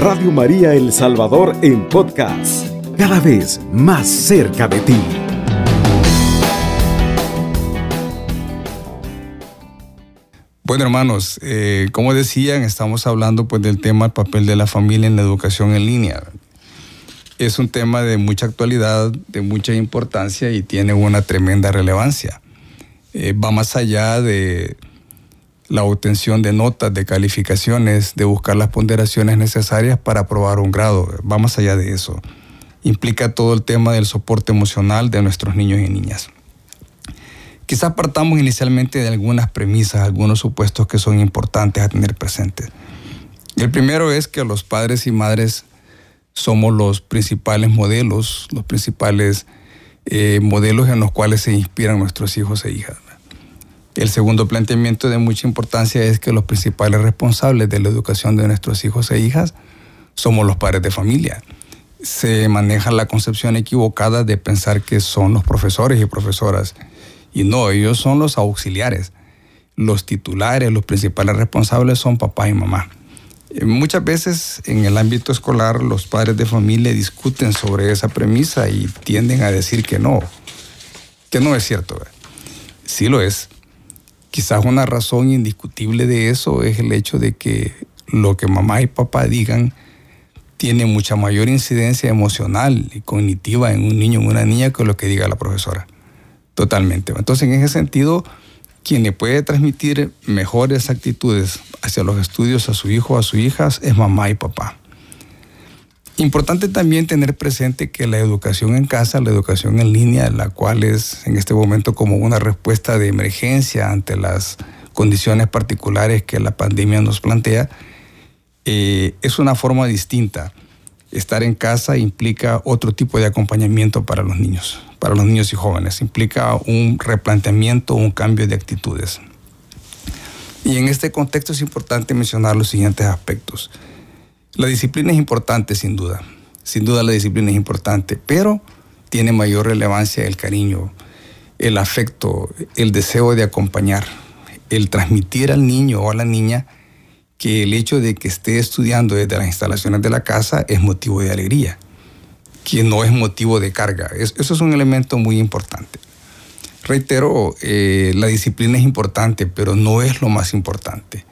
Radio María El Salvador en podcast, cada vez más cerca de ti. Bueno, hermanos, eh, como decían, estamos hablando pues del tema del papel de la familia en la educación en línea. Es un tema de mucha actualidad, de mucha importancia y tiene una tremenda relevancia. Eh, va más allá de la obtención de notas, de calificaciones, de buscar las ponderaciones necesarias para aprobar un grado. Va más allá de eso. Implica todo el tema del soporte emocional de nuestros niños y niñas. Quizás partamos inicialmente de algunas premisas, algunos supuestos que son importantes a tener presentes. El primero es que los padres y madres somos los principales modelos, los principales eh, modelos en los cuales se inspiran nuestros hijos e hijas. El segundo planteamiento de mucha importancia es que los principales responsables de la educación de nuestros hijos e hijas somos los padres de familia. Se maneja la concepción equivocada de pensar que son los profesores y profesoras. Y no, ellos son los auxiliares. Los titulares, los principales responsables son papá y mamá. Eh, muchas veces en el ámbito escolar los padres de familia discuten sobre esa premisa y tienden a decir que no, que no es cierto. Sí lo es, Quizás una razón indiscutible de eso es el hecho de que lo que mamá y papá digan tiene mucha mayor incidencia emocional y cognitiva en un niño o una niña que lo que diga la profesora. Totalmente. Entonces, en ese sentido, quien le puede transmitir mejores actitudes hacia los estudios a su hijo o a su hija es mamá y papá. Importante también tener presente que la educación en casa, la educación en línea, la cual es en este momento como una respuesta de emergencia ante las condiciones particulares que la pandemia nos plantea, eh, es una forma distinta. Estar en casa implica otro tipo de acompañamiento para los niños, para los niños y jóvenes. Implica un replanteamiento, un cambio de actitudes. Y en este contexto es importante mencionar los siguientes aspectos. La disciplina es importante, sin duda. Sin duda la disciplina es importante, pero tiene mayor relevancia el cariño, el afecto, el deseo de acompañar, el transmitir al niño o a la niña que el hecho de que esté estudiando desde las instalaciones de la casa es motivo de alegría, que no es motivo de carga. Eso es un elemento muy importante. Reitero, eh, la disciplina es importante, pero no es lo más importante.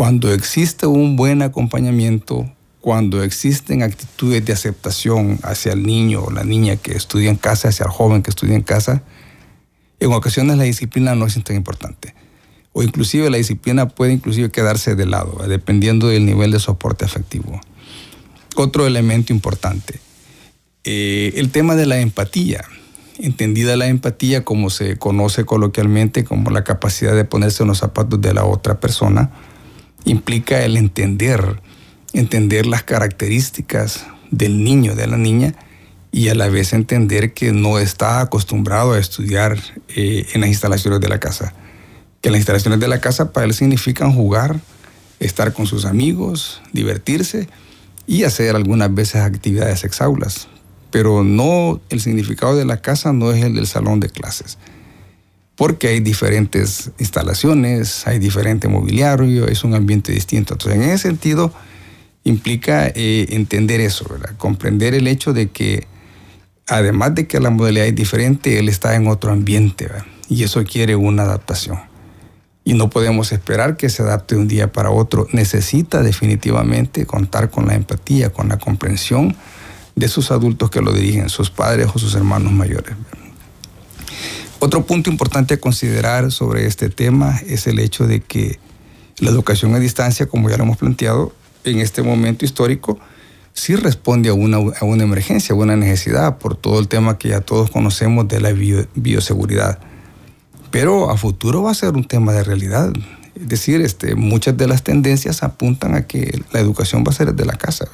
Cuando existe un buen acompañamiento, cuando existen actitudes de aceptación hacia el niño o la niña que estudia en casa, hacia el joven que estudia en casa, en ocasiones la disciplina no es tan importante. O inclusive la disciplina puede inclusive quedarse de lado, dependiendo del nivel de soporte afectivo. Otro elemento importante, eh, el tema de la empatía. Entendida la empatía como se conoce coloquialmente como la capacidad de ponerse en los zapatos de la otra persona, implica el entender, entender las características del niño, de la niña, y a la vez entender que no está acostumbrado a estudiar eh, en las instalaciones de la casa. Que las instalaciones de la casa para él significan jugar, estar con sus amigos, divertirse y hacer algunas veces actividades exaulas. Pero no, el significado de la casa no es el del salón de clases porque hay diferentes instalaciones, hay diferente mobiliario, es un ambiente distinto. Entonces, en ese sentido, implica eh, entender eso, comprender el hecho de que, además de que la modalidad es diferente, él está en otro ambiente, y eso quiere una adaptación. Y no podemos esperar que se adapte de un día para otro. Necesita definitivamente contar con la empatía, con la comprensión de sus adultos que lo dirigen, sus padres o sus hermanos mayores. Otro punto importante a considerar sobre este tema es el hecho de que la educación a distancia, como ya lo hemos planteado, en este momento histórico, sí responde a una, a una emergencia, a una necesidad, por todo el tema que ya todos conocemos de la bioseguridad. Pero a futuro va a ser un tema de realidad. Es decir, este, muchas de las tendencias apuntan a que la educación va a ser desde la casa.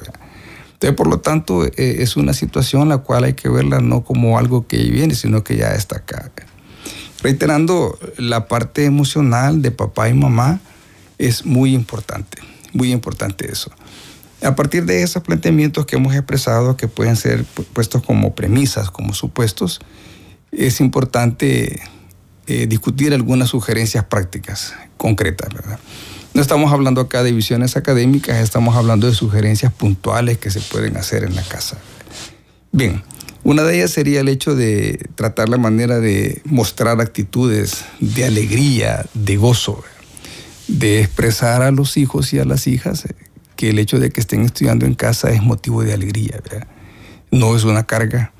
Entonces, por lo tanto, eh, es una situación la cual hay que verla no como algo que viene, sino que ya está acá. Reiterando, la parte emocional de papá y mamá es muy importante, muy importante eso. A partir de esos planteamientos que hemos expresado, que pueden ser puestos como premisas, como supuestos, es importante eh, discutir algunas sugerencias prácticas, concretas, ¿verdad? No estamos hablando acá de visiones académicas, estamos hablando de sugerencias puntuales que se pueden hacer en la casa. Bien, una de ellas sería el hecho de tratar la manera de mostrar actitudes de alegría, de gozo, de expresar a los hijos y a las hijas que el hecho de que estén estudiando en casa es motivo de alegría. No es una carga,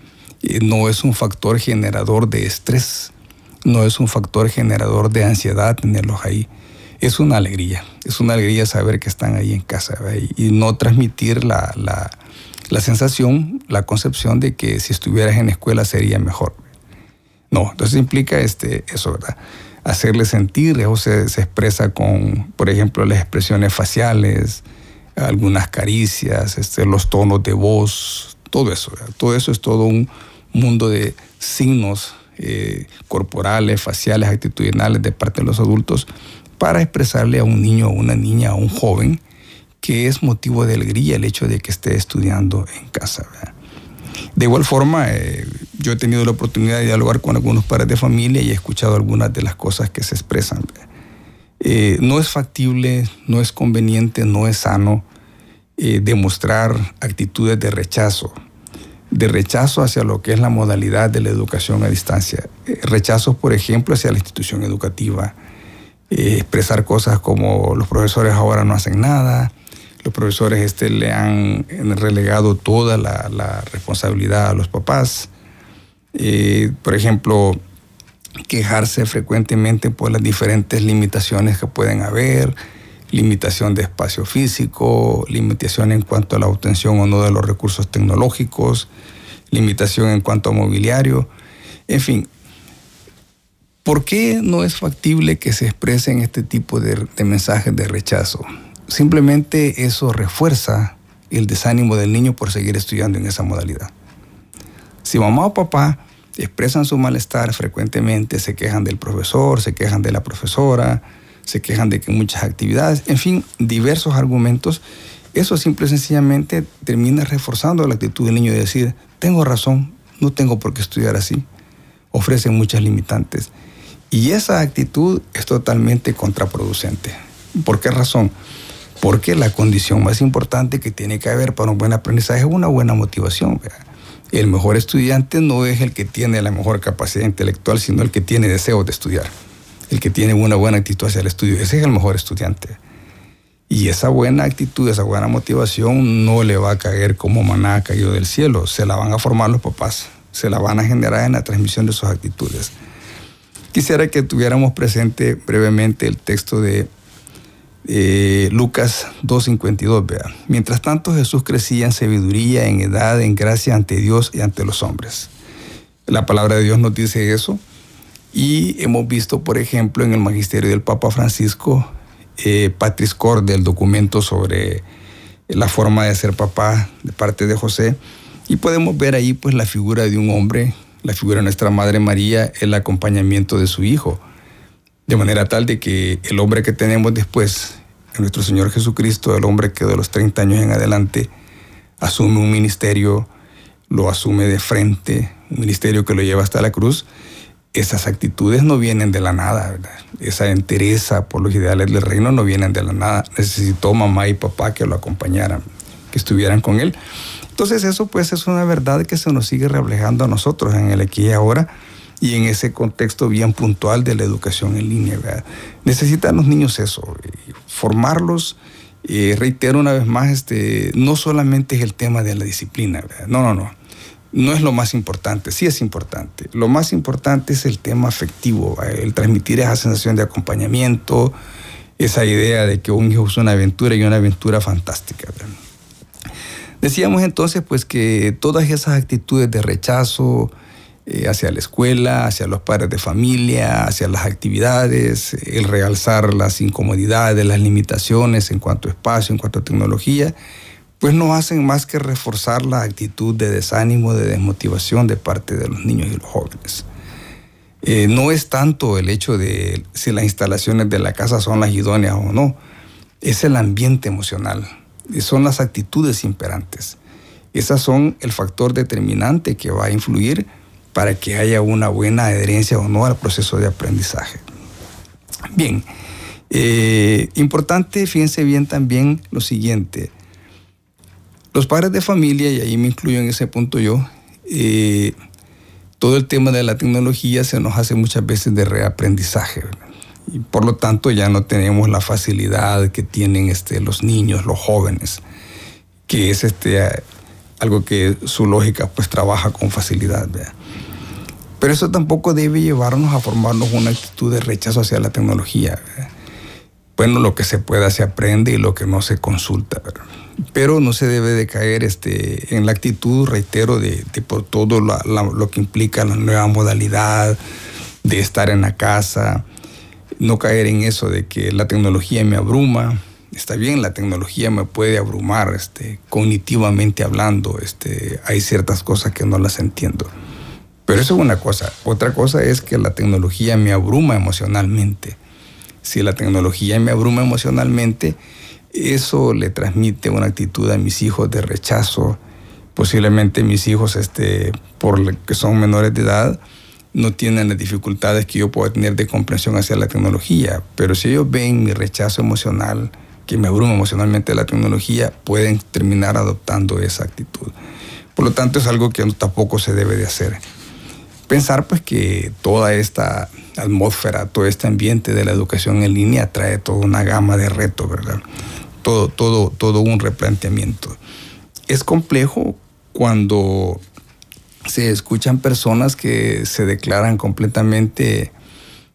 eh, no es un factor generador de estrés, no es un factor generador de ansiedad tenerlos ahí. Es una alegría, es una alegría saber que están ahí en casa y, no transmitir la, la, la, sensación, la concepción de que si estuvieras en escuela sería mejor. No, entonces implica este, eso, ¿verdad? Hacerle sentir, eso se, expresa con, por ejemplo, las expresiones faciales, algunas caricias, este, los tonos de voz, todo eso. Todo eso es todo un mundo de signos eh, corporales, faciales, actitudinales de parte de los adultos para expresarle a un niño, a una niña, a un joven que es motivo de alegría el hecho de que esté estudiando en casa. De igual forma, eh, yo he tenido la oportunidad de dialogar con algunos padres de familia y he escuchado algunas de las cosas que se expresan. Eh, no es factible, no es conveniente, no es sano demostrar actitudes de rechazo de rechazo hacia lo que es la modalidad de la educación a distancia. Eh, rechazos, por ejemplo, hacia la institución educativa. Eh, expresar cosas como los profesores ahora no hacen nada, los profesores este, le han relegado toda la, responsabilidad a los papás. Eh, por ejemplo, quejarse frecuentemente por las diferentes limitaciones que pueden haber, limitación de espacio físico, limitación en cuanto a la obtención o no de los recursos tecnológicos, limitación en cuanto a mobiliario, en fin. ¿Por qué no es factible que se expresen este tipo de, mensajes de rechazo? Simplemente eso refuerza el desánimo del niño por seguir estudiando en esa modalidad. Si mamá o papá expresan su malestar frecuentemente, se quejan del profesor, se quejan de la profesora, se quejan de que muchas actividades, en fin, diversos argumentos, eso simple y sencillamente termina reforzando la actitud del niño de decir, tengo razón, no tengo por qué estudiar así. Ofrece muchas limitantes. Y esa actitud es totalmente contraproducente. ¿Por qué razón? Porque la condición más importante que tiene que haber para un buen aprendizaje es una buena motivación. El mejor estudiante no es el que tiene la mejor capacidad intelectual, sino el que tiene deseo de estudiar el que tiene una buena actitud hacia el estudio. Ese es el mejor estudiante. Y esa buena actitud, esa buena motivación no le va a caer como maná caído del cielo. Se la van a formar los papás, se la van a generar en la transmisión de sus actitudes. Quisiera que tuviéramos presente brevemente el texto de eh, Lucas 2.52. Vea. Mientras tanto Jesús crecía en sabiduría, en edad, en gracia ante Dios y ante los hombres. La palabra de Dios nos dice eso y hemos visto, por ejemplo, en el magisterio del Papa Francisco, eh, Patris Corde, documento sobre la forma de ser papá de parte de José, y podemos ver ahí pues la figura de un hombre, la figura de nuestra Madre María, el acompañamiento de su hijo, de manera tal de que el hombre que tenemos después, nuestro Señor Jesucristo, el hombre que de los 30 años en adelante asume un ministerio, lo asume de frente, un ministerio que lo lleva hasta la cruz, esas actitudes no vienen de la nada, ¿verdad? esa entereza por los ideales del reino no vienen de la nada. Necesitó mamá y papá que lo acompañaran, que estuvieran con él. Entonces eso pues es una verdad que se nos sigue reflejando a nosotros en el aquí y ahora y en ese contexto bien puntual de la educación en línea. Necesitan los niños eso, formarlos. y reitero una vez más, este, no solamente es el tema de la disciplina, ¿verdad? no, no, no no es lo más importante, sí es importante. Lo más importante es el tema afectivo, el transmitir esa sensación de acompañamiento, esa idea de que un hijo es una aventura y una aventura fantástica. Decíamos entonces pues que todas esas actitudes de rechazo eh, hacia la escuela, hacia los padres de familia, hacia las actividades, el realzar las incomodidades, las limitaciones en cuanto a espacio, en cuanto a tecnología, pues no hacen más que reforzar la actitud de desánimo, de desmotivación de parte de los niños y los jóvenes. Eh, no es tanto el hecho de si las instalaciones de la casa son las idóneas o no, es el ambiente emocional, son las actitudes imperantes. Esas son el factor determinante que va a influir para que haya una buena adherencia o no al proceso de aprendizaje. Bien, Eh, importante, fíjense bien también lo siguiente. Los padres de familia, y ahí me incluyo en ese punto yo, eh, todo el tema de la tecnología se nos hace muchas veces de reaprendizaje. Y por lo tanto ya no tenemos la facilidad que tienen este, los niños, los jóvenes, que es este, algo que su lógica pues trabaja con facilidad. Pero eso tampoco debe llevarnos a formarnos una actitud de rechazo hacia la tecnología. Bueno, lo que se pueda se aprende y lo que no se consulta. Pero no se debe de caer este, en la actitud, reitero, de, por todo lo que implica la nueva modalidad de estar en la casa. No caer en eso de que la tecnología me abruma, está bien, la tecnología me puede abrumar, este, cognitivamente hablando, este, hay ciertas cosas que no las entiendo. Pero eso es una cosa. Otra cosa es que la tecnología me abruma emocionalmente. Si la tecnología me abruma emocionalmente, eso le transmite una actitud a mis hijos de rechazo. Posiblemente mis hijos, este, por que son menores de edad, no tienen las dificultades que yo puedo tener de comprensión hacia la tecnología. Pero si ellos ven mi rechazo emocional, que me abruma emocionalmente la tecnología, pueden terminar adoptando esa actitud. Por lo tanto, es algo que tampoco se debe de hacer pensar pues que toda esta atmósfera, todo este ambiente de la educación en línea trae toda una gama de retos, ¿verdad? Todo, todo, todo un replanteamiento. Es complejo cuando se escuchan personas que se declaran completamente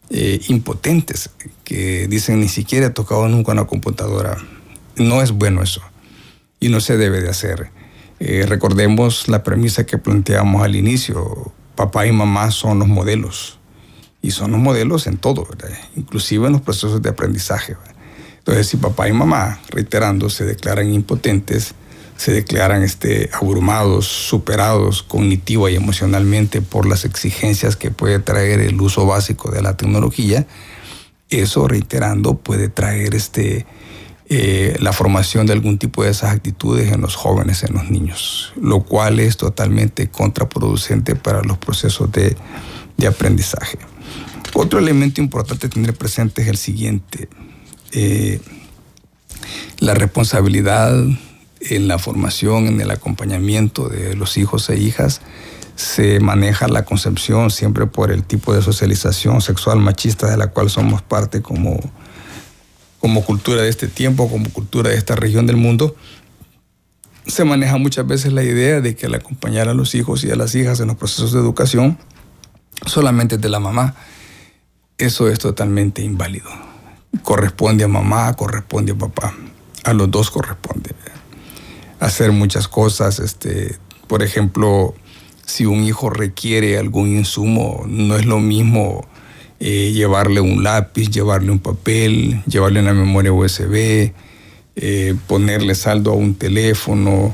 eh, impotentes, que dicen ni siquiera he tocado nunca una computadora. No es bueno eso y no se debe de hacer. Eh, recordemos la premisa que planteamos al inicio papá y mamá son los modelos. Y son los modelos en todo, inclusive en los procesos de aprendizaje. Entonces, si papá y mamá, reiterando, se declaran impotentes, se declaran este, abrumados, superados cognitiva y emocionalmente por las exigencias que puede traer el uso básico de la tecnología, eso, reiterando, puede traer este, eh, la formación de algún tipo de esas actitudes en los jóvenes, en los niños, lo cual es totalmente contraproducente para los procesos de, aprendizaje. Otro elemento importante tener presente es el siguiente, eh, la responsabilidad en la formación, en el acompañamiento de los hijos e hijas, se maneja la concepción siempre por el tipo de socialización sexual machista de la cual somos parte como, como cultura de este tiempo, como cultura de esta región del mundo, se maneja muchas veces la idea de que al acompañar a los hijos y a las hijas en los procesos de educación solamente es de la mamá. Eso es totalmente inválido. Corresponde a mamá, corresponde a papá. A los dos corresponde. Hacer muchas cosas, este, por ejemplo, si un hijo requiere algún insumo, no es lo mismo eh, llevarle un lápiz, llevarle un papel, llevarle una memoria USB, eh, ponerle saldo a un teléfono,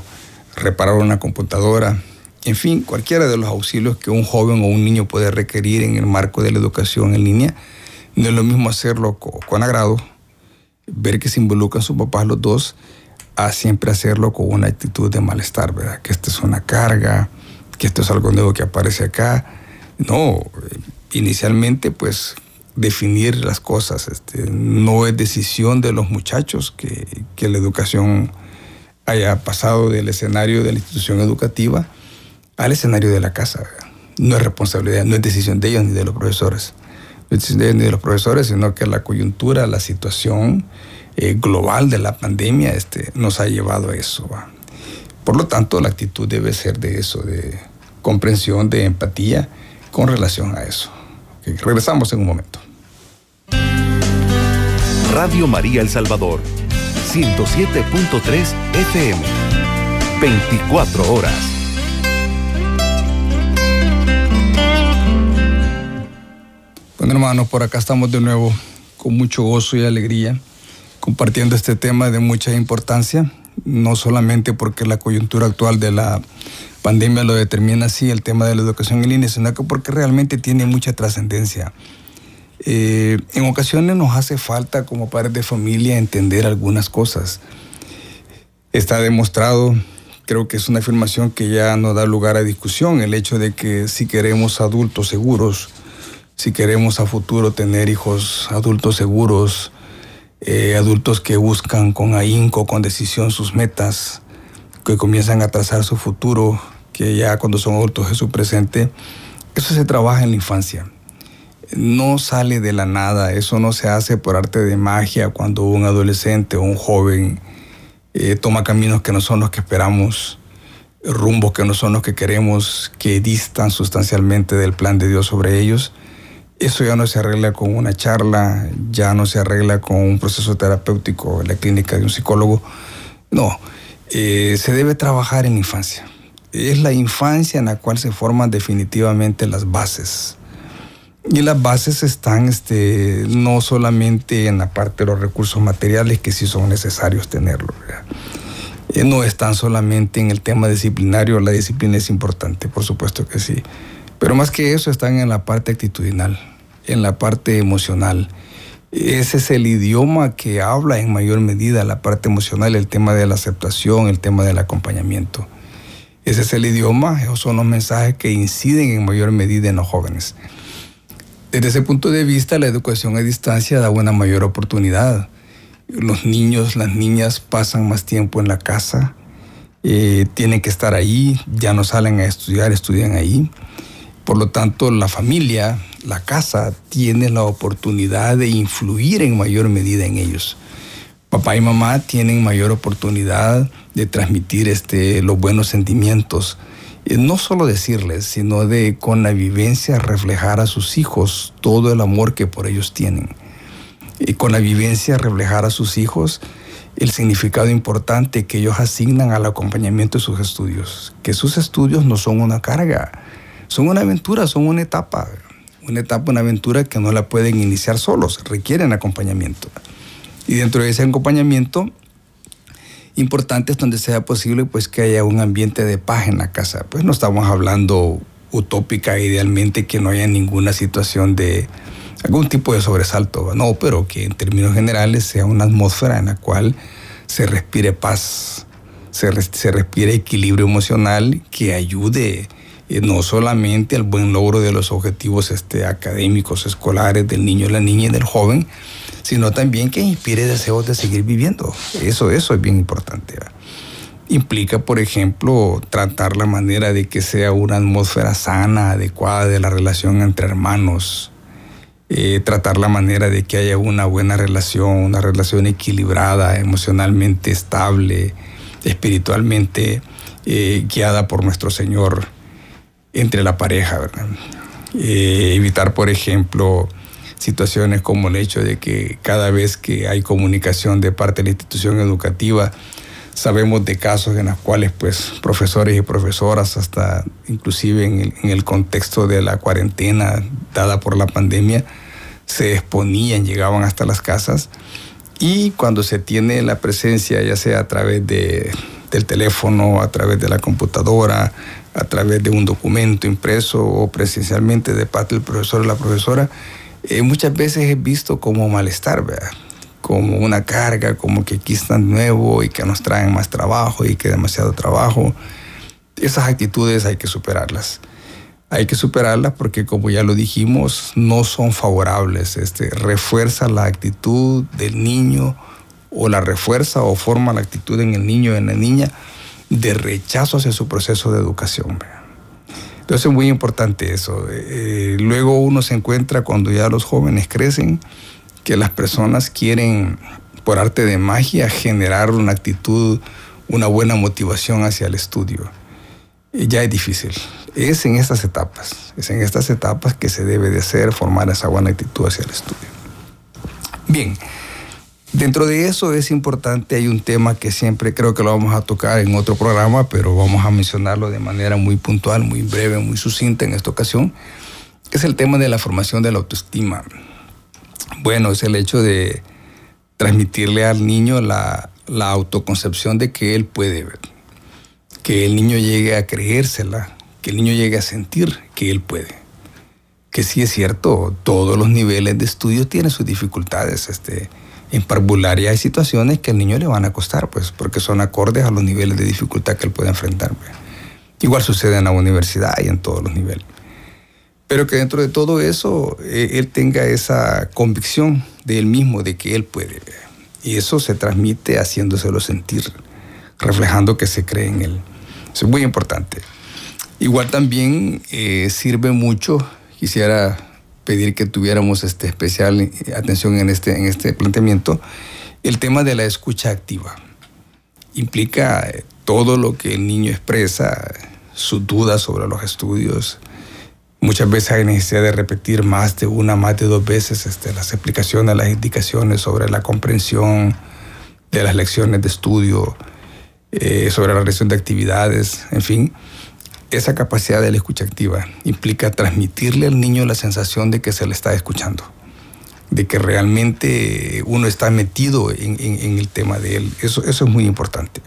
reparar una computadora, en fin, cualquiera de los auxilios que un joven o un niño puede requerir en el marco de la educación en línea. No es lo mismo hacerlo con, agrado, ver que se involucran sus papás los dos, a siempre hacerlo con una actitud de malestar, ¿verdad? Que esto es una carga, que esto es algo nuevo que aparece acá. No, inicialmente pues definir las cosas. Este, no es decisión de los muchachos que, que, la educación haya pasado del escenario de la institución educativa al escenario de la casa. No es responsabilidad, no es decisión de ellos ni de los profesores. No es decisión de ellos ni de los profesores, sino que la coyuntura, la situación eh, global de la pandemia este, nos ha llevado a eso. Por lo tanto, la actitud debe ser de eso, de comprensión, de empatía con relación a eso. Regresamos en un momento. Radio María El Salvador, 107.3 FM, 24 horas. Bueno, hermanos, por acá estamos de nuevo con mucho gozo y alegría, compartiendo este tema de mucha importancia, no solamente porque la coyuntura actual de la pandemia lo determina así, el tema de la educación en línea, sino que porque realmente tiene mucha trascendencia. Eh, en ocasiones nos hace falta como padres de familia entender algunas cosas. Está demostrado, creo que es una afirmación que ya no da lugar a discusión, el hecho de que si queremos adultos seguros, si queremos a futuro tener hijos adultos seguros, eh, adultos que buscan con ahínco, con decisión sus metas, que comienzan a trazar su futuro, que ya cuando son adultos es su presente. Eso se trabaja en la infancia. No sale de la nada, eso no se hace por arte de magia cuando un adolescente o un joven eh, toma caminos que no son los que esperamos, rumbos que no son los que queremos, que distan sustancialmente del plan de Dios sobre ellos. Eso ya no se arregla con una charla, ya no se arregla con un proceso terapéutico en la clínica de un psicólogo. No, eh, se debe trabajar en infancia es la infancia en la cual se forman definitivamente las bases. Y las bases están este, no solamente en la parte de los recursos materiales, que sí son necesarios tenerlos. Eh, no están solamente en el tema disciplinario, la disciplina es importante, por supuesto que sí. Pero más que eso están en la parte actitudinal, en la parte emocional. Ese es el idioma que habla en mayor medida la parte emocional, el tema de la aceptación, el tema del acompañamiento. Ese es el idioma, esos son los mensajes que inciden en mayor medida en los jóvenes. Desde ese punto de vista, la educación a distancia da una mayor oportunidad. Los niños, las niñas pasan más tiempo en la casa, eh, tienen que estar ahí, ya no salen a estudiar, estudian ahí. Por lo tanto, la familia, la casa, tiene la oportunidad de influir en mayor medida en ellos papá y mamá tienen mayor oportunidad de transmitir este, los buenos sentimientos. no solo decirles, sino de con la vivencia reflejar a sus hijos todo el amor que por ellos tienen. Y con la vivencia reflejar a sus hijos el significado importante que ellos asignan al acompañamiento de sus estudios. Que sus estudios no son una carga, son una aventura, son una etapa. Una etapa, una aventura que no la pueden iniciar solos, requieren acompañamiento. Y dentro de ese acompañamiento, importante es donde sea posible pues que haya un ambiente de paz en la casa. Pues no estamos hablando utópica, idealmente que no haya ninguna situación de algún tipo de sobresalto, no, pero que en términos generales sea una atmósfera en la cual se respire paz, se, respire equilibrio emocional que ayude no solamente al buen logro de los objetivos este, académicos, escolares del niño, la niña y del joven, sino también que inspire deseos de seguir viviendo. Eso, eso es bien importante. Implica, por ejemplo, tratar la manera de que sea una atmósfera sana, adecuada de la relación entre hermanos, eh, tratar la manera de que haya una buena relación, una relación equilibrada, emocionalmente estable, espiritualmente eh, guiada por nuestro Señor entre la pareja, ¿verdad? Eh, evitar, por ejemplo, situaciones como el hecho de que cada vez que hay comunicación de parte de la institución educativa, sabemos de casos en los cuales pues profesores y profesoras, hasta inclusive en el, contexto de la cuarentena dada por la pandemia, se exponían, llegaban hasta las casas y cuando se tiene la presencia, ya sea a través de, del teléfono, a través de la computadora, a través de un documento impreso o presencialmente de parte del profesor o la profesora, eh, muchas veces es visto como malestar, ¿verdad? como una carga, como que aquí están nuevo y que nos traen más trabajo y que demasiado trabajo. Esas actitudes hay que superarlas. Hay que superarlas porque, como ya lo dijimos, no son favorables. Este, refuerza la actitud del niño o la refuerza o forma la actitud en el niño o en la niña de rechazo hacia su proceso de educación. Entonces es muy importante eso. Eh, luego uno se encuentra cuando ya los jóvenes crecen que las personas quieren, por arte de magia, generar una actitud, una buena motivación hacia el estudio. Y ya es difícil. Es en estas etapas, es en estas etapas que se debe de hacer, formar esa buena actitud hacia el estudio. Bien. Dentro de eso es importante, hay un tema que siempre creo que lo vamos a tocar en otro programa, pero vamos a mencionarlo de manera muy puntual, muy breve, muy sucinta en esta ocasión, que es el tema de la formación de la autoestima. Bueno, es el hecho de transmitirle al niño la, la autoconcepción de que él puede que el niño llegue a creérsela, que el niño llegue a sentir que él puede. Que sí es cierto, todos los niveles de estudio tienen sus dificultades. Este, en parvularia hay situaciones que al niño le van a costar, pues, porque son acordes a los niveles de dificultad que él puede enfrentar. Pues. Igual sucede en la universidad y en todos los niveles. Pero que dentro de todo eso, eh, él tenga esa convicción de él mismo, de que él puede. Y eso se transmite haciéndoselo sentir, reflejando que se cree en él. Eso es muy importante. Igual también eh, sirve mucho, quisiera pedir que tuviéramos este especial atención en este, en este planteamiento, el tema de la escucha activa. Implica eh, todo lo que el niño expresa, sus dudas sobre los estudios. Muchas veces hay necesidad de repetir más de una, más de dos veces este, las explicaciones, las indicaciones sobre la comprensión de las lecciones de estudio, eh, sobre la realización de actividades, en fin. Esa capacidad de la escucha activa implica transmitirle al niño la sensación de que se le está escuchando, de que realmente uno está metido en, el tema de él. Eso, es muy importante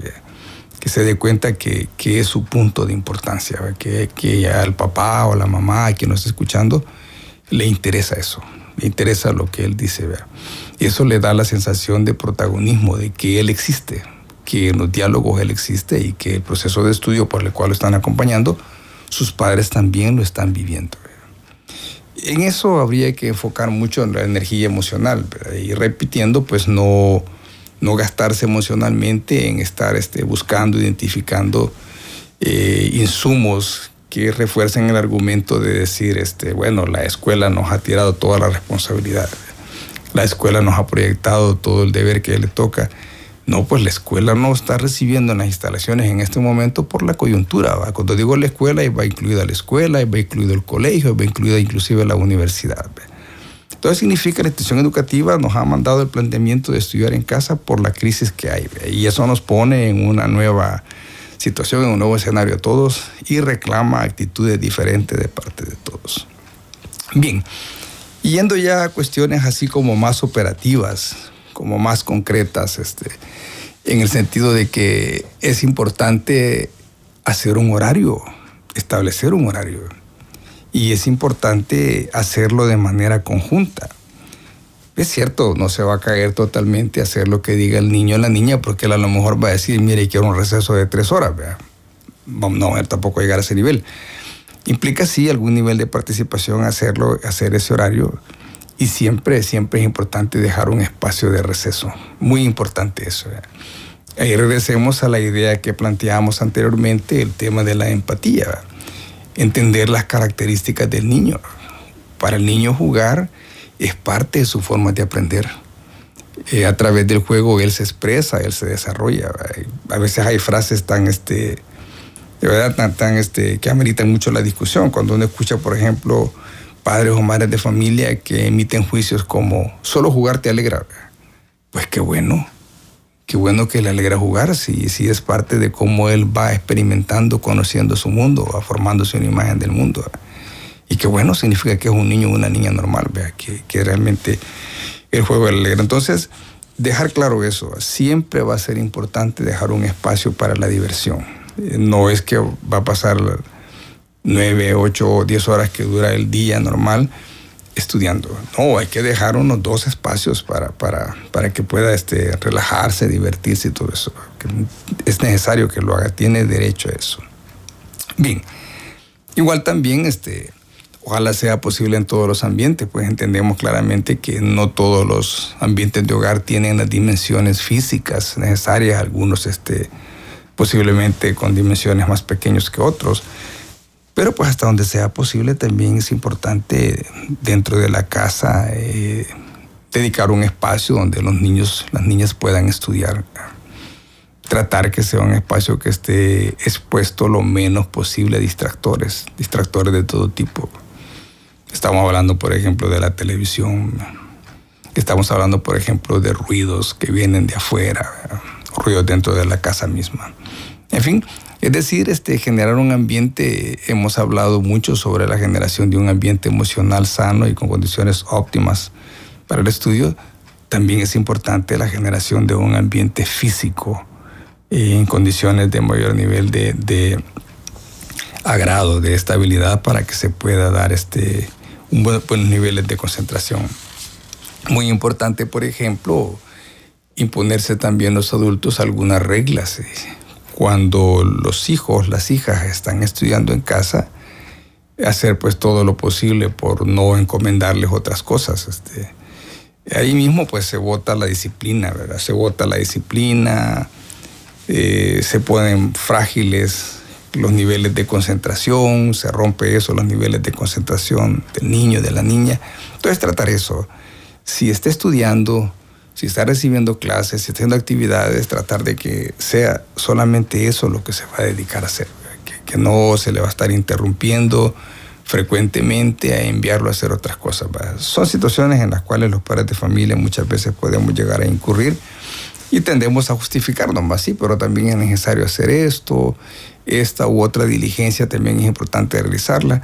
que se dé cuenta que, que es su punto de importancia, que, que al papá o a la mamá, a quien nos está escuchando, le interesa eso, le interesa lo que él dice. Y eso le da la sensación de protagonismo, de que él existe, que en los diálogos él existe y que el proceso de estudio por el cual lo están acompañando, sus padres también lo están viviendo. En eso habría que enfocar mucho en la energía emocional y repitiendo, pues no no gastarse emocionalmente en estar este, buscando, identificando eh, insumos que refuercen el argumento de decir, este, bueno, la escuela nos ha tirado toda la responsabilidad, la escuela nos ha proyectado todo el deber que le toca. No, pues la escuela no está recibiendo las instalaciones en este momento por la coyuntura. Cuando digo la escuela, va incluida la escuela, va incluido el colegio, va incluida inclusive la universidad. Entonces significa que la institución educativa nos ha mandado el planteamiento de estudiar en casa por la crisis que hay. Y eso nos pone en una nueva situación, en un nuevo escenario a todos y reclama actitudes diferentes de parte de todos. Bien, yendo ya a cuestiones así como más operativas, como más concretas, este, en el sentido de que es importante hacer un horario, establecer un horario y es importante hacerlo de manera conjunta. Es cierto, no se va a caer totalmente a hacer lo que diga el niño o la niña, porque él a lo mejor va a decir, mire, quiero un receso de tres horas. ¿vea? No, tampoco llegar a ese nivel. Implica sí algún nivel de participación hacerlo, hacer ese horario. Y siempre, siempre es importante dejar un espacio de receso. Muy importante eso. Ahí regresemos a la idea que planteamos anteriormente, el tema de la empatía entender las características del niño. Para el niño jugar es parte de su forma de aprender. Eh, a través del juego él se expresa, él se desarrolla. A veces hay frases tan, este, de verdad, tan, tan este, que ameritan mucho la discusión. Cuando uno escucha, por ejemplo, padres o madres de familia que emiten juicios como solo jugar te alegra. Pues qué bueno qué bueno que le alegra jugar, si, si es parte de cómo él va experimentando, conociendo su mundo, va formándose una imagen del mundo. Y qué bueno significa que es un niño o una niña normal. Que, que realmente el juego le alegra. Entonces, dejar claro eso, siempre va a ser importante dejar un espacio para la diversión. No es que va a pasar nueve, ocho o diez horas que dura el día normal, estudiando. No, hay que dejar unos dos espacios para, para, para que pueda este, relajarse, divertirse y todo eso. Es necesario que lo haga, tiene derecho a eso. Bien, igual también, este, ojalá sea posible en todos los ambientes, pues entendemos claramente que no todos los ambientes de hogar tienen las dimensiones físicas necesarias, algunos este, posiblemente con dimensiones más pequeños que otros pero pues hasta donde sea posible también es importante dentro de la casa eh, dedicar un espacio donde los niños, las niñas puedan estudiar. Tratar que sea un espacio que esté expuesto lo menos posible a distractores, distractores de todo tipo. Estamos hablando, por ejemplo, de la televisión. Estamos hablando, por ejemplo, de ruidos que vienen de afuera, ruidos dentro de la casa misma. En fin, es decir, este, generar un ambiente, hemos hablado mucho sobre la generación de un ambiente emocional sano y con condiciones óptimas para el estudio. También es importante la generación de un ambiente físico eh, en condiciones de mayor nivel de, agrado, de estabilidad para que se pueda dar este, un buen, buenos niveles de concentración. Muy importante, por ejemplo, imponerse también los adultos algunas reglas. Eh, cuando los hijos, las hijas están estudiando en casa, hacer pues todo lo posible por no encomendarles otras cosas. Este, Ahí mismo pues se vota la disciplina, ¿verdad? Se vota la disciplina, eh, se ponen frágiles los niveles de concentración, se rompe eso, los niveles de concentración del niño, de la niña. Entonces tratar eso. Si está estudiando, si está recibiendo clases, si está haciendo actividades, tratar de que sea solamente eso lo que se va a dedicar a hacer, que, no se le va a estar interrumpiendo frecuentemente a enviarlo a hacer otras cosas. Son situaciones en las cuales los padres de familia muchas veces podemos llegar a incurrir y tendemos a justificarnos más, sí, pero también es necesario hacer esto, esta u otra diligencia también es importante realizarla.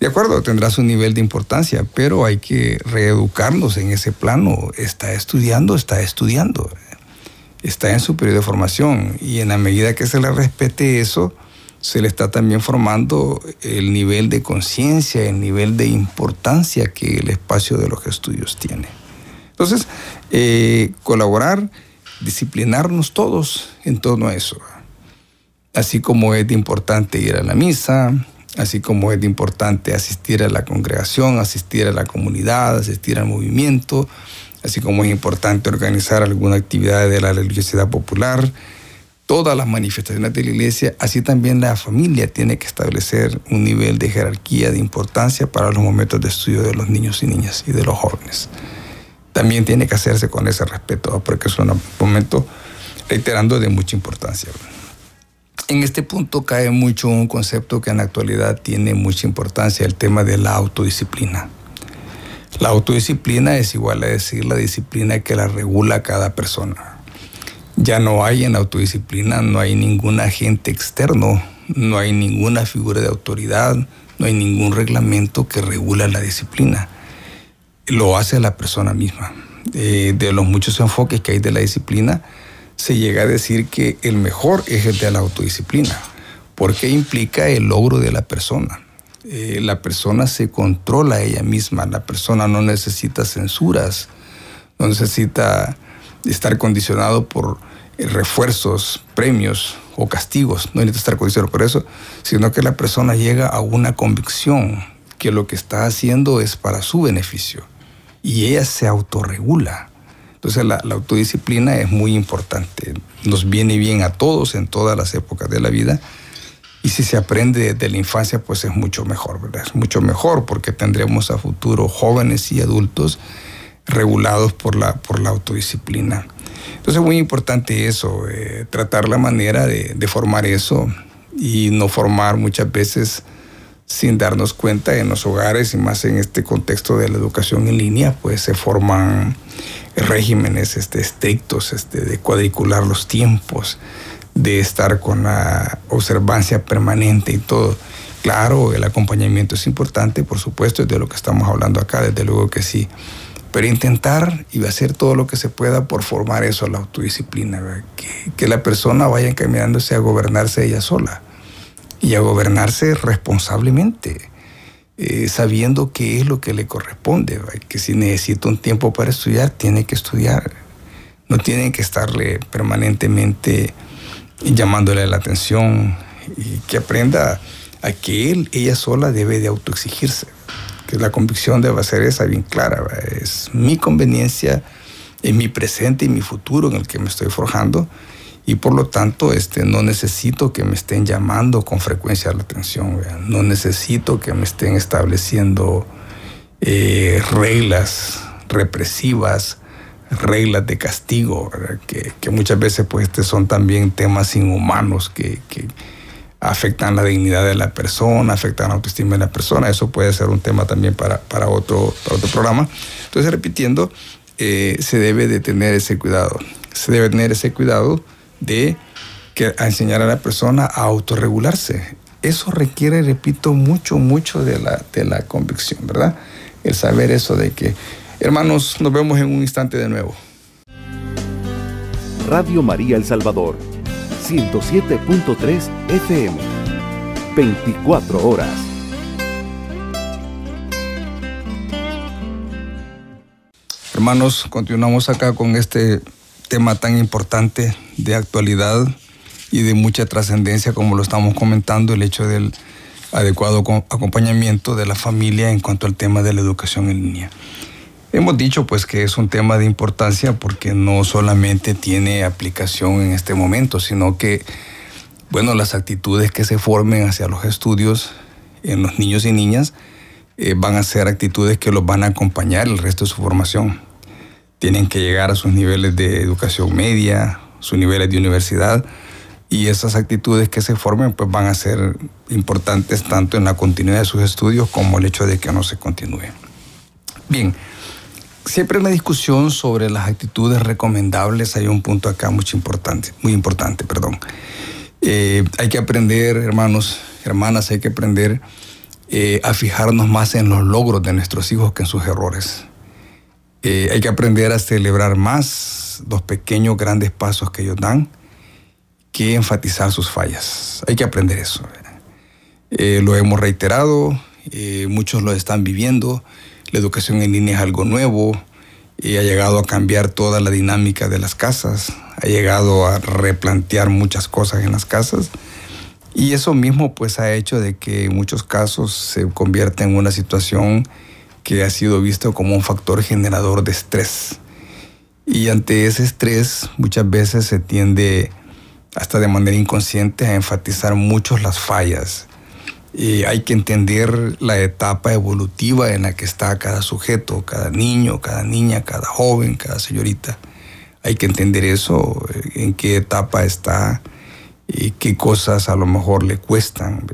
De acuerdo, tendrá su nivel de importancia, pero hay que reeducarnos en ese plano. Está estudiando, está estudiando. Está en su periodo de formación y en la medida que se le respete eso, se le está también formando el nivel de conciencia, el nivel de importancia que el espacio de los estudios tiene. Entonces, eh, colaborar, disciplinarnos todos en torno a eso. Así como es importante ir a la misa, así como es importante asistir a la congregación, asistir a la comunidad, asistir al movimiento, así como es importante organizar alguna actividad de la religiosidad popular, todas las manifestaciones de la iglesia, así también la familia tiene que establecer un nivel de jerarquía, de importancia para los momentos de estudio de los niños y niñas y de los jóvenes. También tiene que hacerse con ese respeto, porque es un momento, reiterando, de mucha importancia. En este punto cae mucho un concepto que en la actualidad tiene mucha importancia, el tema de la autodisciplina. La autodisciplina es igual a decir la disciplina que la regula cada persona ya no hay en autodisciplina, no hay ningún agente externo, no hay ninguna figura de autoridad, no hay ningún reglamento que regula la disciplina. Lo hace la persona misma. Eh, de los muchos enfoques que hay de la disciplina, se llega a decir que el mejor es el de la autodisciplina, porque implica el logro de la persona. Eh, la persona se controla ella misma, la persona no necesita censuras, no necesita estar condicionado por eh, refuerzos, premios o castigos. No necesita estar condicionado por eso, sino que la persona llega a una convicción que lo que está haciendo es para su beneficio y ella se autorregula. Entonces la, autodisciplina es muy importante, nos viene bien a todos en todas las épocas de la vida y si se aprende desde la infancia pues es mucho mejor, ¿verdad? Es mucho mejor porque tendremos a futuro jóvenes y adultos regulados por la, por la autodisciplina. Entonces es muy importante eso, eh, tratar la manera de, de, formar eso y no formar muchas veces sin darnos cuenta en los hogares y más en este contexto de la educación en línea, pues se forman regímenes este, estrictos este, de cuadricular los tiempos, de estar con la observancia permanente y todo. Claro, el acompañamiento es importante, por supuesto, es de lo que estamos hablando acá, desde luego que sí. Pero intentar y hacer todo lo que se pueda por formar eso, la autodisciplina, que, que, la persona vaya encaminándose a gobernarse ella sola y a gobernarse responsablemente, eh, sabiendo qué es lo que le corresponde, que si necesita un tiempo para estudiar, tiene que estudiar, no tiene que estarle permanentemente llamándole la atención y que aprenda a que él, ella sola debe de autoexigirse que la convicción debe ser esa bien clara. Es mi conveniencia en mi presente y mi futuro en el que me estoy forjando y por lo tanto este, no necesito que me estén llamando con frecuencia la atención, no necesito que me estén estableciendo eh, reglas represivas, reglas de castigo, que, muchas veces pues, este son también temas inhumanos que, que afectan la dignidad de la persona, afectan la autoestima de la persona. Eso puede ser un tema también para, para, otro, otro programa. Entonces, repitiendo, eh, se debe de tener ese cuidado. Se debe tener ese cuidado de que, a enseñar a la persona a autorregularse. Eso requiere, repito, mucho, mucho de la, de la convicción, ¿verdad? El saber eso de que, hermanos, nos vemos en un instante de nuevo. Radio María El Salvador 107.3 FM. 24 horas. Hermanos, continuamos acá con este tema tan importante de actualidad y de mucha trascendencia, como lo estamos comentando, el hecho del adecuado acompañamiento de la familia en cuanto al tema de la educación en línea. Hemos dicho pues que es un tema de importancia porque no solamente tiene aplicación en este momento, sino que, bueno, las actitudes que se formen hacia los estudios en los niños y niñas eh, van a ser actitudes que los van a acompañar el resto de su formación. Tienen que llegar a sus niveles de educación media, sus niveles de universidad, y esas actitudes que se formen pues van a ser importantes tanto en la continuidad de sus estudios como el hecho de que no se continúe. Bien, siempre en la discusión sobre las actitudes recomendables hay un punto acá muy importante, muy importante, perdón. Eh, hay que aprender, hermanos, hermanas, hay que aprender eh, a fijarnos más en los logros de nuestros hijos que en sus errores. Eh, hay que aprender a celebrar más los pequeños, grandes pasos que ellos dan que enfatizar sus fallas. Hay que aprender eso. lo hemos reiterado, muchos lo están viviendo la educación en línea es algo nuevo y ha llegado a cambiar toda la dinámica de las casas, ha llegado a replantear muchas cosas en las casas y eso mismo pues ha hecho de que en muchos casos se convierta en una situación que ha sido visto como un factor generador de estrés. Y ante ese estrés muchas veces se tiende hasta de manera inconsciente a enfatizar mucho las fallas y hay que entender la etapa evolutiva en la que está cada sujeto, cada niño, cada niña, cada joven, cada señorita. Hay que entender eso, eh, en qué etapa está y qué cosas a lo mejor le cuestan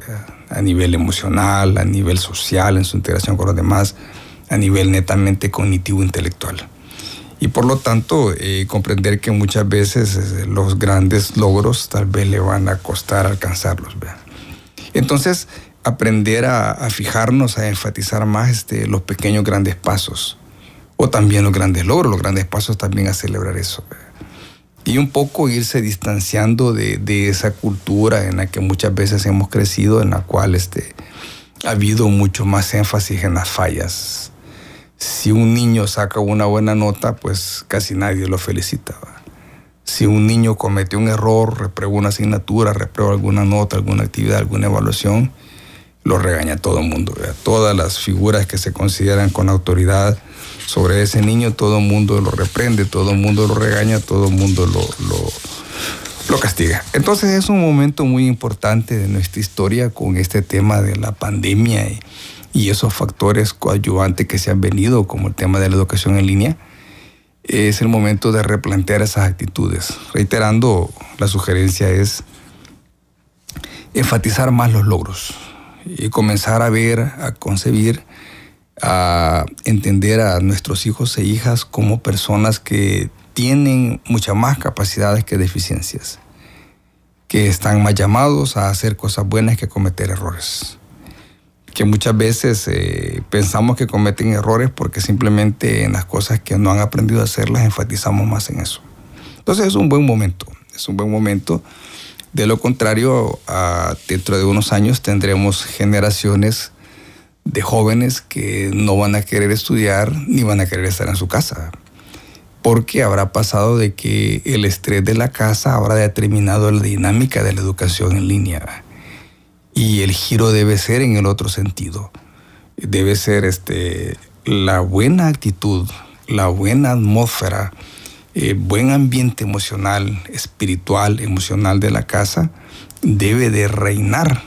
a nivel emocional, a nivel social, en su integración con los demás, a nivel netamente cognitivo-intelectual. Y por lo tanto, eh, comprender que muchas veces eh, los grandes logros tal vez le van a costar alcanzarlos. Entonces, aprender a, fijarnos, a enfatizar más este, los pequeños grandes pasos, o también los grandes logros, los grandes pasos también a celebrar eso. Y un poco irse distanciando de, esa cultura en la que muchas veces hemos crecido, en la cual este, ha habido mucho más énfasis en las fallas. Si un niño saca una buena nota, pues casi nadie lo felicita. Si un niño comete un error, reprueba una asignatura, reprueba alguna nota, alguna actividad, alguna evaluación, lo regaña todo el mundo. Todas las figuras que se consideran con autoridad sobre ese niño, todo el mundo lo reprende, todo el mundo lo regaña, todo el mundo lo, lo, castiga. Entonces es un momento muy importante de nuestra historia con este tema de la pandemia y, y esos factores coadyuvantes que se han venido, como el tema de la educación en línea. Es el momento de replantear esas actitudes. Reiterando, la sugerencia es enfatizar más los logros y comenzar a ver, a concebir, a entender a nuestros hijos e hijas como personas que tienen muchas más capacidades que deficiencias, que están más llamados a hacer cosas buenas que cometer errores, que muchas veces eh, pensamos que cometen errores porque simplemente en las cosas que no han aprendido a hacerlas enfatizamos más en eso. Entonces es un buen momento, es un buen momento de lo contrario, dentro de unos años tendremos generaciones de jóvenes que no van a querer estudiar ni van a querer estar en su casa. Porque habrá pasado de que el estrés de la casa habrá determinado la dinámica de la educación en línea. Y el giro debe ser en el otro sentido. Debe ser este, la buena actitud, la buena atmósfera, eh, buen ambiente emocional, espiritual, emocional de la casa debe de reinar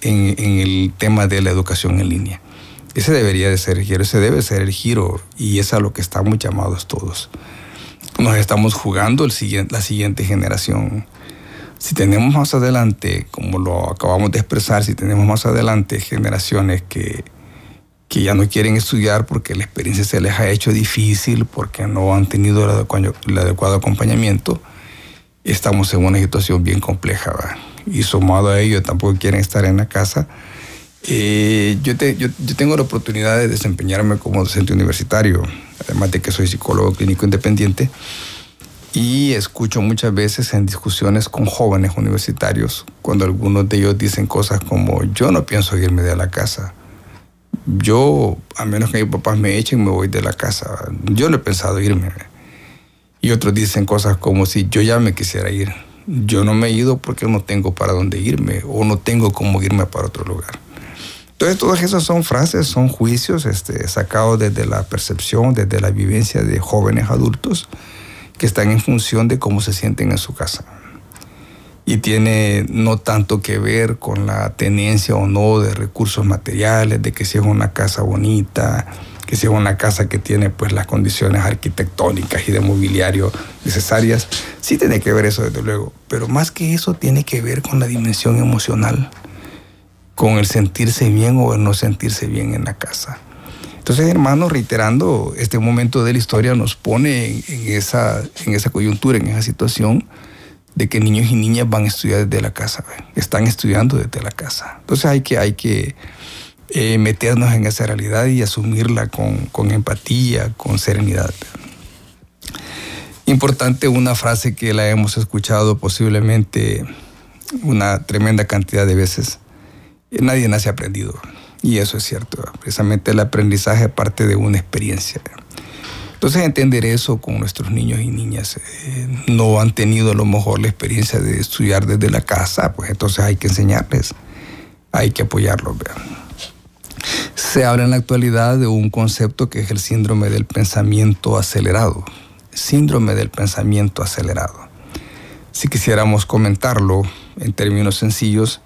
en, el tema de la educación en línea. Ese debería de ser el giro, ese debe ser el giro y es a lo que estamos llamados todos. Nos estamos jugando el siguiente, la siguiente generación. Si tenemos más adelante, como lo acabamos de expresar, si tenemos más adelante generaciones que, que ya no quieren estudiar porque la experiencia se les ha hecho difícil, porque no han tenido el adecuado, acompañamiento, estamos en una situación bien compleja. Y sumado a ello, tampoco quieren estar en la casa. Eh, yo, yo, tengo la oportunidad de desempeñarme como docente universitario, además de que soy psicólogo clínico independiente, y escucho muchas veces en discusiones con jóvenes universitarios, cuando algunos de ellos dicen cosas como, yo no pienso irme de la casa, yo, a menos que mis papás me echen, me voy de la casa. Yo no he pensado irme. Y otros dicen cosas como si yo ya me quisiera ir. Yo no me he ido porque no tengo para dónde irme o no tengo cómo irme para otro lugar. Entonces, todas esas son frases, son juicios este, sacados desde la percepción, desde la vivencia de jóvenes adultos que están en función de cómo se sienten en su casa. Y tiene no tanto que ver con la tenencia o no de recursos materiales, de que si es una casa bonita, que sea una casa que tiene pues las condiciones arquitectónicas y de mobiliario necesarias, sí tiene que ver eso desde luego, pero más que eso tiene que ver con la dimensión emocional con el sentirse bien o el no sentirse bien en la casa. Entonces, hermano, reiterando, este momento de la historia nos pone en, esa, en esa coyuntura, en esa situación de que niños y niñas van a estudiar desde la casa, están estudiando desde la casa. Entonces hay que, hay que eh, meternos en esa realidad y asumirla con, con empatía, con serenidad. Importante una frase que la hemos escuchado posiblemente una tremenda cantidad de veces nadie nace aprendido. Y eso es cierto. Precisamente el aprendizaje parte de una experiencia. Entonces entender eso con nuestros niños y niñas. Eh, no han tenido a lo mejor la experiencia de estudiar desde la casa, pues entonces hay que enseñarles, hay que apoyarlos. Se habla en la actualidad de un concepto que es el síndrome del pensamiento acelerado. Síndrome del pensamiento acelerado. Si quisiéramos comentarlo en términos sencillos,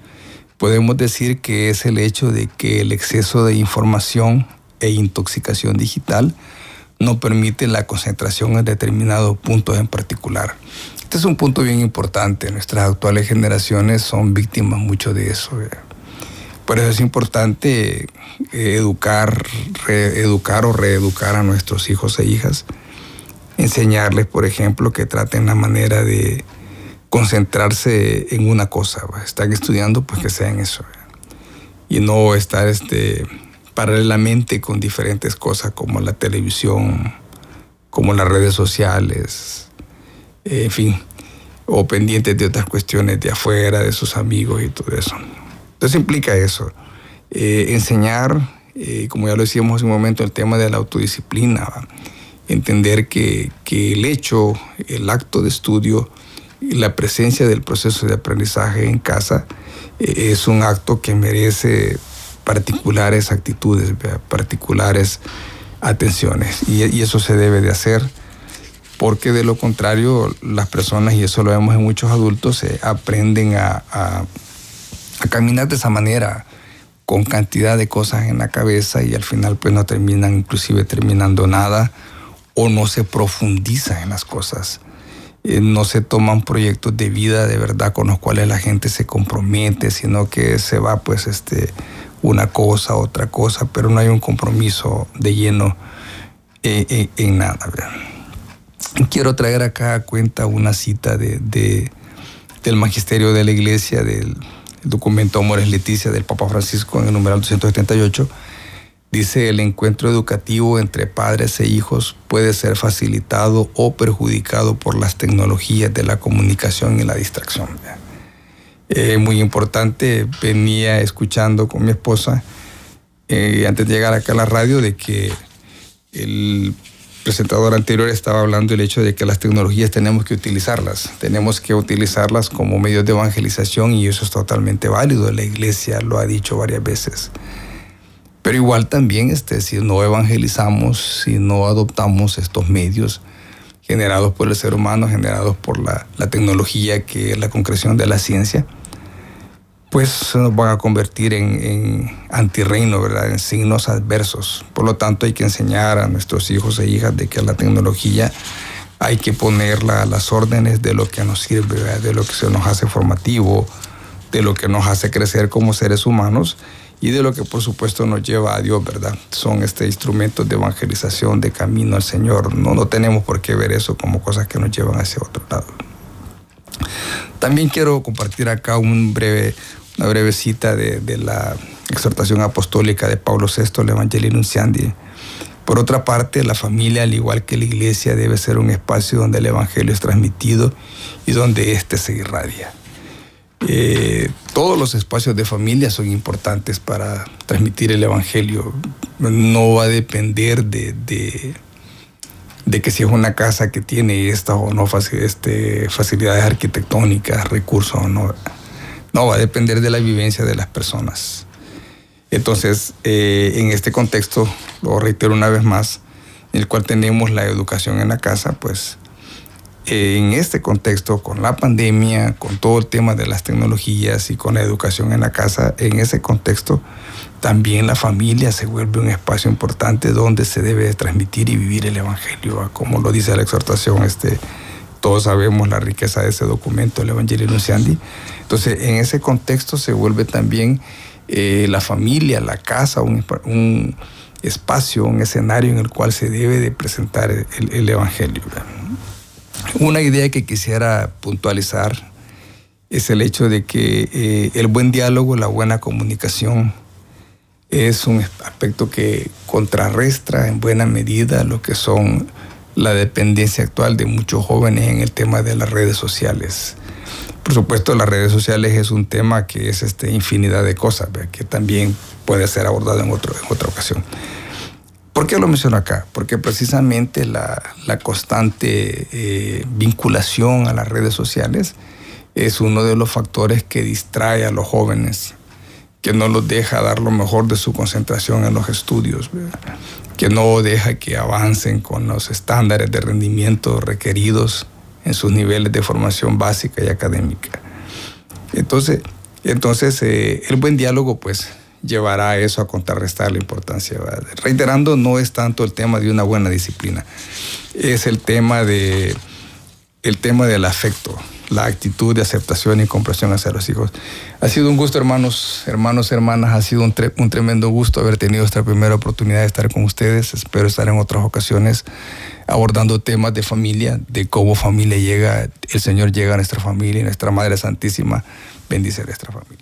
podemos decir que es el hecho de que el exceso de información e intoxicación digital no permite la concentración en determinados puntos en particular. Este es un punto bien importante. Nuestras actuales generaciones son víctimas mucho de eso. Por eso es importante eh, educar, reeducar o reeducar a nuestros hijos e hijas. Enseñarles, por ejemplo, que traten la manera de concentrarse en una cosa. Están estudiando, pues que sea en eso. Y no estar este, paralelamente con diferentes cosas como la televisión, como las redes sociales, en fin, o pendientes de otras cuestiones de afuera, de sus amigos y todo eso. Entonces implica eso. Eh, enseñar, eh, como ya lo decíamos en un momento, el tema de la autodisciplina. Entender que, que el hecho, el acto de estudio, la presencia del proceso de aprendizaje en casa eh, es un acto que merece particulares actitudes, particulares atenciones. Y, eso se debe de hacer porque de lo contrario las personas, y eso lo vemos en muchos adultos, aprenden a, a, caminar de esa manera con cantidad de cosas en la cabeza y al final pues no terminan inclusive terminando nada o no se profundiza en las cosas. Eh, no se toman proyectos de vida de verdad con los cuales la gente se compromete, sino que se va pues este, una cosa, otra cosa, pero no hay un compromiso de lleno eh, eh, en nada. Quiero traer acá a cuenta una cita de, del magisterio de la iglesia, del documento Amores Leticia del Papa Francisco en el numeral 278 Dice, el encuentro educativo entre padres e hijos puede ser facilitado o perjudicado por las tecnologías de la comunicación y la distracción. Eh, muy importante, venía escuchando con mi esposa eh, antes de llegar acá a la radio de que el presentador anterior estaba hablando del hecho de que las tecnologías tenemos que utilizarlas, tenemos que utilizarlas como medios de evangelización y eso es totalmente válido, la iglesia lo ha dicho varias veces. Pero igual también, este, si no evangelizamos, si no adoptamos estos medios generados por el ser humano, generados por la, tecnología, que es la concreción de la ciencia, pues se nos van a convertir en, en antirreino, ¿verdad? En signos adversos. Por lo tanto, hay que enseñar a nuestros hijos e hijas de que la tecnología hay que ponerla a las órdenes de lo que nos sirve, de lo que se nos hace formativo, de lo que nos hace crecer como seres humanos y de lo que por supuesto nos lleva a Dios, ¿verdad? Son este instrumentos de evangelización, de camino al Señor. No, no tenemos por qué ver eso como cosas que nos llevan hacia otro lado. También quiero compartir acá un breve, una breve cita de, de la exhortación apostólica de Pablo VI, el Evangelio Nunciandi. Por otra parte, la familia, al igual que la iglesia, debe ser un espacio donde el Evangelio es transmitido y donde éste se irradia. Eh, todos los espacios de familia son importantes para transmitir el Evangelio. No va a depender de, de, que si es una casa que tiene estas o no este, facilidades arquitectónicas, recursos o no. No, va a depender de la vivencia de las personas. Entonces, eh, en este contexto, lo reitero una vez más, en el cual tenemos la educación en la casa, pues en este contexto, con la pandemia, con todo el tema de las tecnologías y con la educación en la casa, en ese contexto también la familia se vuelve un espacio importante donde se debe transmitir y vivir el Evangelio, como lo dice la exhortación, este, todos sabemos la riqueza de ese documento, el Evangelio Nunciandi. Entonces, en ese contexto se vuelve también eh, la familia, la casa, un, un, espacio, un escenario en el cual se debe de presentar el, el Evangelio. Una idea que quisiera puntualizar es el hecho de que eh, el buen diálogo, la buena comunicación, es un aspecto que contrarrestra en buena medida lo que son la dependencia actual de muchos jóvenes en el tema de las redes sociales. Por supuesto, las redes sociales es un tema que es este, infinidad de cosas, que también puede ser abordado en, otra ocasión. ¿Por qué lo menciono acá? Porque precisamente la, la constante eh, vinculación a las redes sociales es uno de los factores que distrae a los jóvenes que no los deja dar lo mejor de su concentración en los estudios, que no deja que avancen con los estándares de rendimiento requeridos en sus niveles de formación básica y académica. Entonces, entonces eh, el buen diálogo pues llevará a eso a contrarrestar la importancia. Reiterando, no es tanto el tema de una buena disciplina, es el tema, de, el tema del afecto, la actitud de aceptación y comprensión hacia los hijos. Ha sido un gusto, hermanos, hermanos, hermanas, ha sido un, un, tremendo gusto haber tenido esta primera oportunidad de estar con ustedes. Espero estar en otras ocasiones abordando temas de familia, de cómo familia llega, el Señor llega a nuestra familia y nuestra Madre Santísima bendice a nuestra familia.